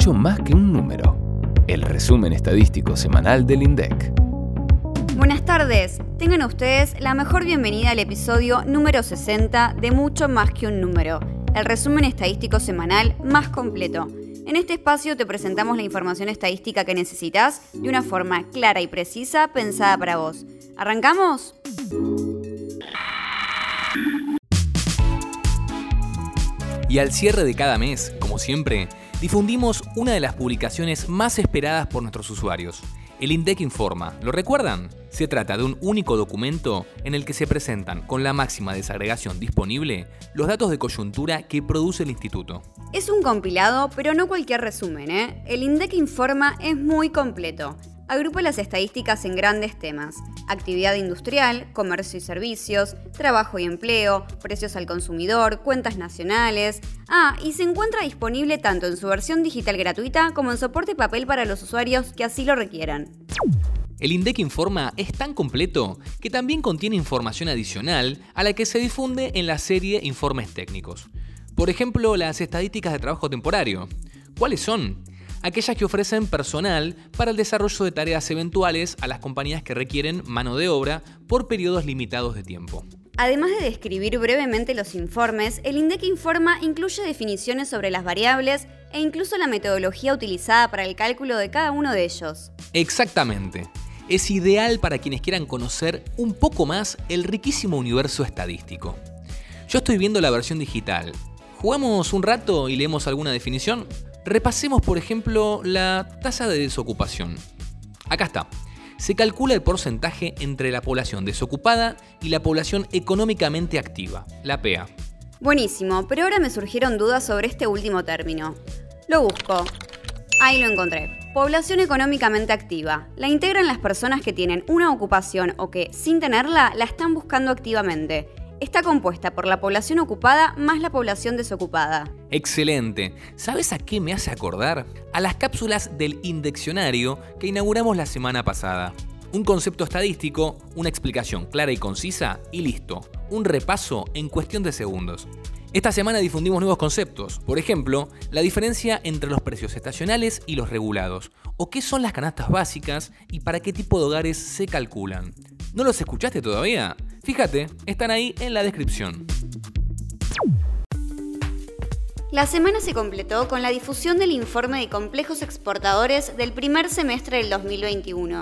mucho más que un número. El resumen estadístico semanal del INDEC. Buenas tardes, tengan ustedes la mejor bienvenida al episodio número 60 de Mucho más que un número, el resumen estadístico semanal más completo. En este espacio te presentamos la información estadística que necesitas de una forma clara y precisa pensada para vos. ¿Arrancamos? Y al cierre de cada mes, como siempre, difundimos una de las publicaciones más esperadas por nuestros usuarios. El INDEC Informa, ¿lo recuerdan? Se trata de un único documento en el que se presentan, con la máxima desagregación disponible, los datos de coyuntura que produce el instituto. Es un compilado, pero no cualquier resumen, ¿eh? El INDEC Informa es muy completo agrupa las estadísticas en grandes temas. Actividad industrial, comercio y servicios, trabajo y empleo, precios al consumidor, cuentas nacionales. Ah, y se encuentra disponible tanto en su versión digital gratuita como en soporte papel para los usuarios que así lo requieran. El INDEC Informa es tan completo que también contiene información adicional a la que se difunde en la serie Informes Técnicos. Por ejemplo, las estadísticas de trabajo temporario. ¿Cuáles son? Aquellas que ofrecen personal para el desarrollo de tareas eventuales a las compañías que requieren mano de obra por periodos limitados de tiempo. Además de describir brevemente los informes, el INDEC Informa incluye definiciones sobre las variables e incluso la metodología utilizada para el cálculo de cada uno de ellos. Exactamente. Es ideal para quienes quieran conocer un poco más el riquísimo universo estadístico. Yo estoy viendo la versión digital. ¿Jugamos un rato y leemos alguna definición? Repasemos, por ejemplo, la tasa de desocupación. Acá está. Se calcula el porcentaje entre la población desocupada y la población económicamente activa, la PEA. Buenísimo, pero ahora me surgieron dudas sobre este último término. Lo busco. Ahí lo encontré. Población económicamente activa. La integran las personas que tienen una ocupación o que, sin tenerla, la están buscando activamente está compuesta por la población ocupada más la población desocupada. Excelente. ¿Sabes a qué me hace acordar? A las cápsulas del indeccionario que inauguramos la semana pasada. Un concepto estadístico, una explicación clara y concisa y listo. Un repaso en cuestión de segundos. Esta semana difundimos nuevos conceptos, por ejemplo, la diferencia entre los precios estacionales y los regulados, o qué son las canastas básicas y para qué tipo de hogares se calculan. ¿No los escuchaste todavía? Fíjate, están ahí en la descripción. La semana se completó con la difusión del informe de complejos exportadores del primer semestre del 2021.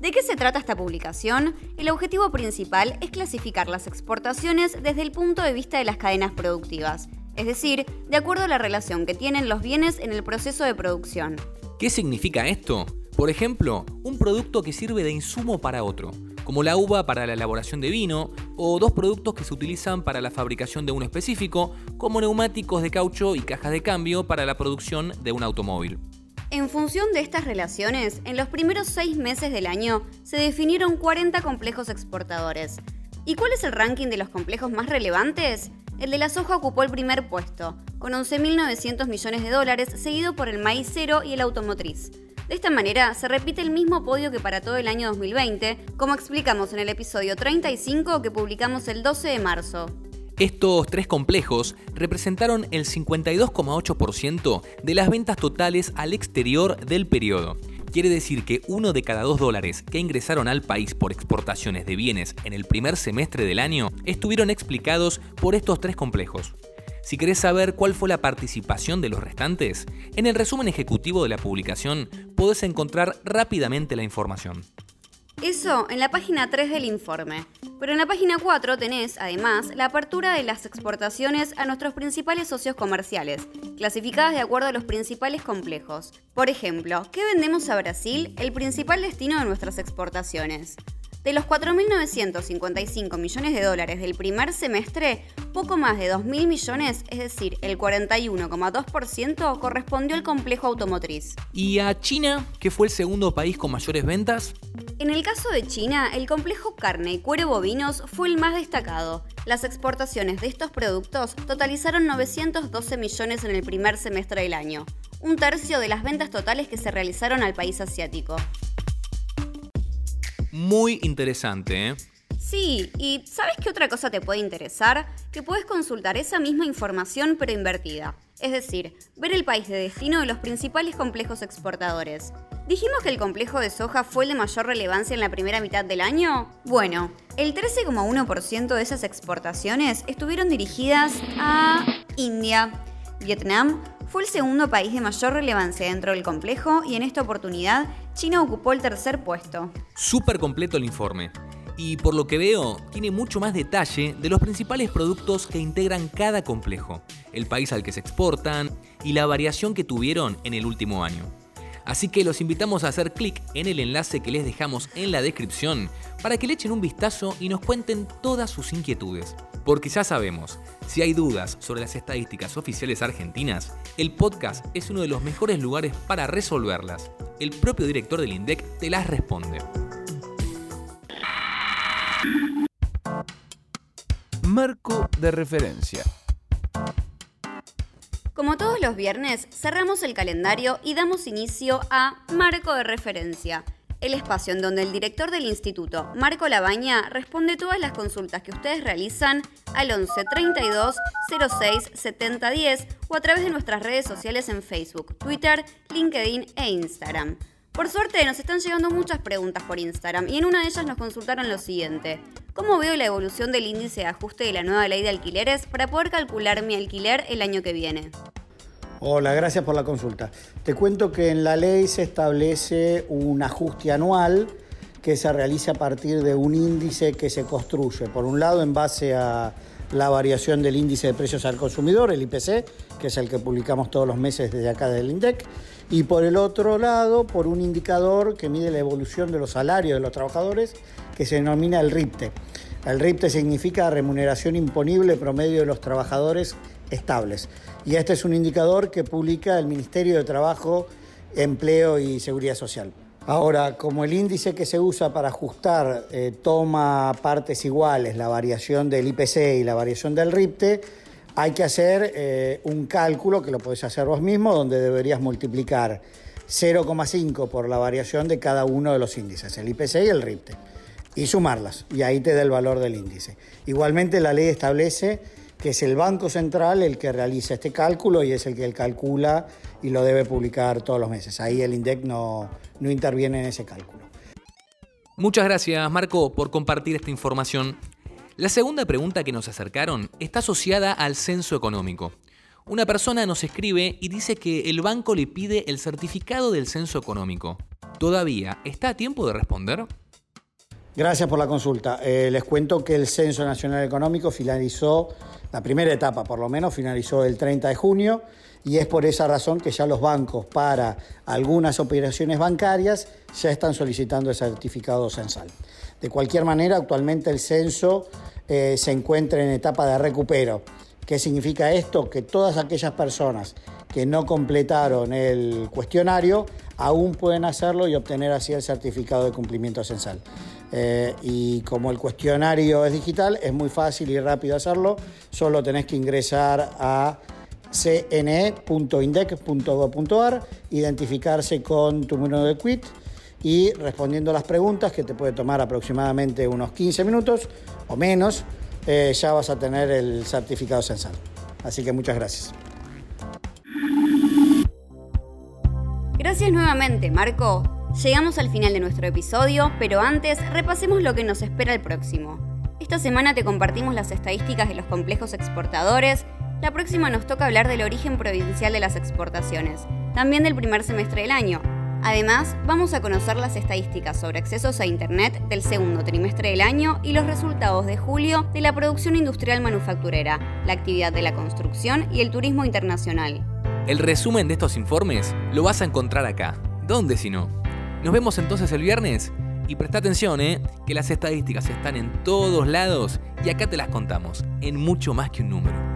¿De qué se trata esta publicación? El objetivo principal es clasificar las exportaciones desde el punto de vista de las cadenas productivas, es decir, de acuerdo a la relación que tienen los bienes en el proceso de producción. ¿Qué significa esto? Por ejemplo, un producto que sirve de insumo para otro como la uva para la elaboración de vino, o dos productos que se utilizan para la fabricación de uno específico, como neumáticos de caucho y cajas de cambio para la producción de un automóvil. En función de estas relaciones, en los primeros seis meses del año se definieron 40 complejos exportadores. ¿Y cuál es el ranking de los complejos más relevantes? El de la soja ocupó el primer puesto, con 11.900 millones de dólares, seguido por el maicero y el automotriz. De esta manera, se repite el mismo podio que para todo el año 2020, como explicamos en el episodio 35 que publicamos el 12 de marzo. Estos tres complejos representaron el 52,8% de las ventas totales al exterior del periodo. Quiere decir que uno de cada dos dólares que ingresaron al país por exportaciones de bienes en el primer semestre del año estuvieron explicados por estos tres complejos. Si querés saber cuál fue la participación de los restantes, en el resumen ejecutivo de la publicación podés encontrar rápidamente la información. Eso en la página 3 del informe. Pero en la página 4 tenés, además, la apertura de las exportaciones a nuestros principales socios comerciales, clasificadas de acuerdo a los principales complejos. Por ejemplo, ¿qué vendemos a Brasil, el principal destino de nuestras exportaciones? De los 4.955 millones de dólares del primer semestre, poco más de 2.000 millones, es decir, el 41,2%, correspondió al complejo automotriz. ¿Y a China, que fue el segundo país con mayores ventas? En el caso de China, el complejo carne y cuero bovinos fue el más destacado. Las exportaciones de estos productos totalizaron 912 millones en el primer semestre del año, un tercio de las ventas totales que se realizaron al país asiático. Muy interesante, ¿eh? Sí, y ¿sabes qué otra cosa te puede interesar? Que puedes consultar esa misma información pero invertida. Es decir, ver el país de destino de los principales complejos exportadores. ¿Dijimos que el complejo de soja fue el de mayor relevancia en la primera mitad del año? Bueno, el 13,1% de esas exportaciones estuvieron dirigidas a India. Vietnam fue el segundo país de mayor relevancia dentro del complejo y en esta oportunidad China ocupó el tercer puesto. Súper completo el informe. Y por lo que veo, tiene mucho más detalle de los principales productos que integran cada complejo, el país al que se exportan y la variación que tuvieron en el último año. Así que los invitamos a hacer clic en el enlace que les dejamos en la descripción para que le echen un vistazo y nos cuenten todas sus inquietudes. Porque ya sabemos, si hay dudas sobre las estadísticas oficiales argentinas, el podcast es uno de los mejores lugares para resolverlas. El propio director del INDEC te las responde. Marco de referencia. Como todos los viernes, cerramos el calendario y damos inicio a Marco de Referencia, el espacio en donde el director del instituto, Marco Labaña, responde todas las consultas que ustedes realizan al 11 32 06 70 10 o a través de nuestras redes sociales en Facebook, Twitter, LinkedIn e Instagram. Por suerte nos están llegando muchas preguntas por Instagram y en una de ellas nos consultaron lo siguiente. ¿Cómo veo la evolución del índice de ajuste de la nueva ley de alquileres para poder calcular mi alquiler el año que viene? Hola, gracias por la consulta. Te cuento que en la ley se establece un ajuste anual que se realiza a partir de un índice que se construye, por un lado en base a la variación del índice de precios al consumidor, el IPC, que es el que publicamos todos los meses desde acá del INDEC, y por el otro lado por un indicador que mide la evolución de los salarios de los trabajadores, que se denomina el RIPTE. El RIPTE significa remuneración imponible promedio de los trabajadores estables. Y este es un indicador que publica el Ministerio de Trabajo, Empleo y Seguridad Social. Ahora, como el índice que se usa para ajustar eh, toma partes iguales, la variación del IPC y la variación del RIPTE, hay que hacer eh, un cálculo que lo podés hacer vos mismo, donde deberías multiplicar 0,5 por la variación de cada uno de los índices, el IPC y el RIPTE, y sumarlas, y ahí te da el valor del índice. Igualmente la ley establece que es el Banco Central el que realiza este cálculo y es el que calcula y lo debe publicar todos los meses. Ahí el INDEC no, no interviene en ese cálculo. Muchas gracias Marco por compartir esta información. La segunda pregunta que nos acercaron está asociada al censo económico. Una persona nos escribe y dice que el banco le pide el certificado del censo económico. ¿Todavía está a tiempo de responder? Gracias por la consulta. Eh, les cuento que el Censo Nacional Económico finalizó, la primera etapa por lo menos, finalizó el 30 de junio y es por esa razón que ya los bancos para algunas operaciones bancarias ya están solicitando el certificado censal. De cualquier manera, actualmente el censo eh, se encuentra en etapa de recupero. ¿Qué significa esto? Que todas aquellas personas que no completaron el cuestionario aún pueden hacerlo y obtener así el certificado de cumplimiento censal. Eh, y como el cuestionario es digital, es muy fácil y rápido hacerlo. Solo tenés que ingresar a cne.indec.gov.ar, identificarse con tu número de quit y respondiendo las preguntas, que te puede tomar aproximadamente unos 15 minutos o menos, eh, ya vas a tener el certificado censal. Así que muchas gracias. Gracias nuevamente, Marco. Llegamos al final de nuestro episodio, pero antes repasemos lo que nos espera el próximo. Esta semana te compartimos las estadísticas de los complejos exportadores, la próxima nos toca hablar del origen provincial de las exportaciones, también del primer semestre del año. Además, vamos a conocer las estadísticas sobre accesos a Internet del segundo trimestre del año y los resultados de julio de la producción industrial manufacturera, la actividad de la construcción y el turismo internacional. El resumen de estos informes lo vas a encontrar acá. ¿Dónde si no? Nos vemos entonces el viernes y presta atención, ¿eh? que las estadísticas están en todos lados y acá te las contamos, en mucho más que un número.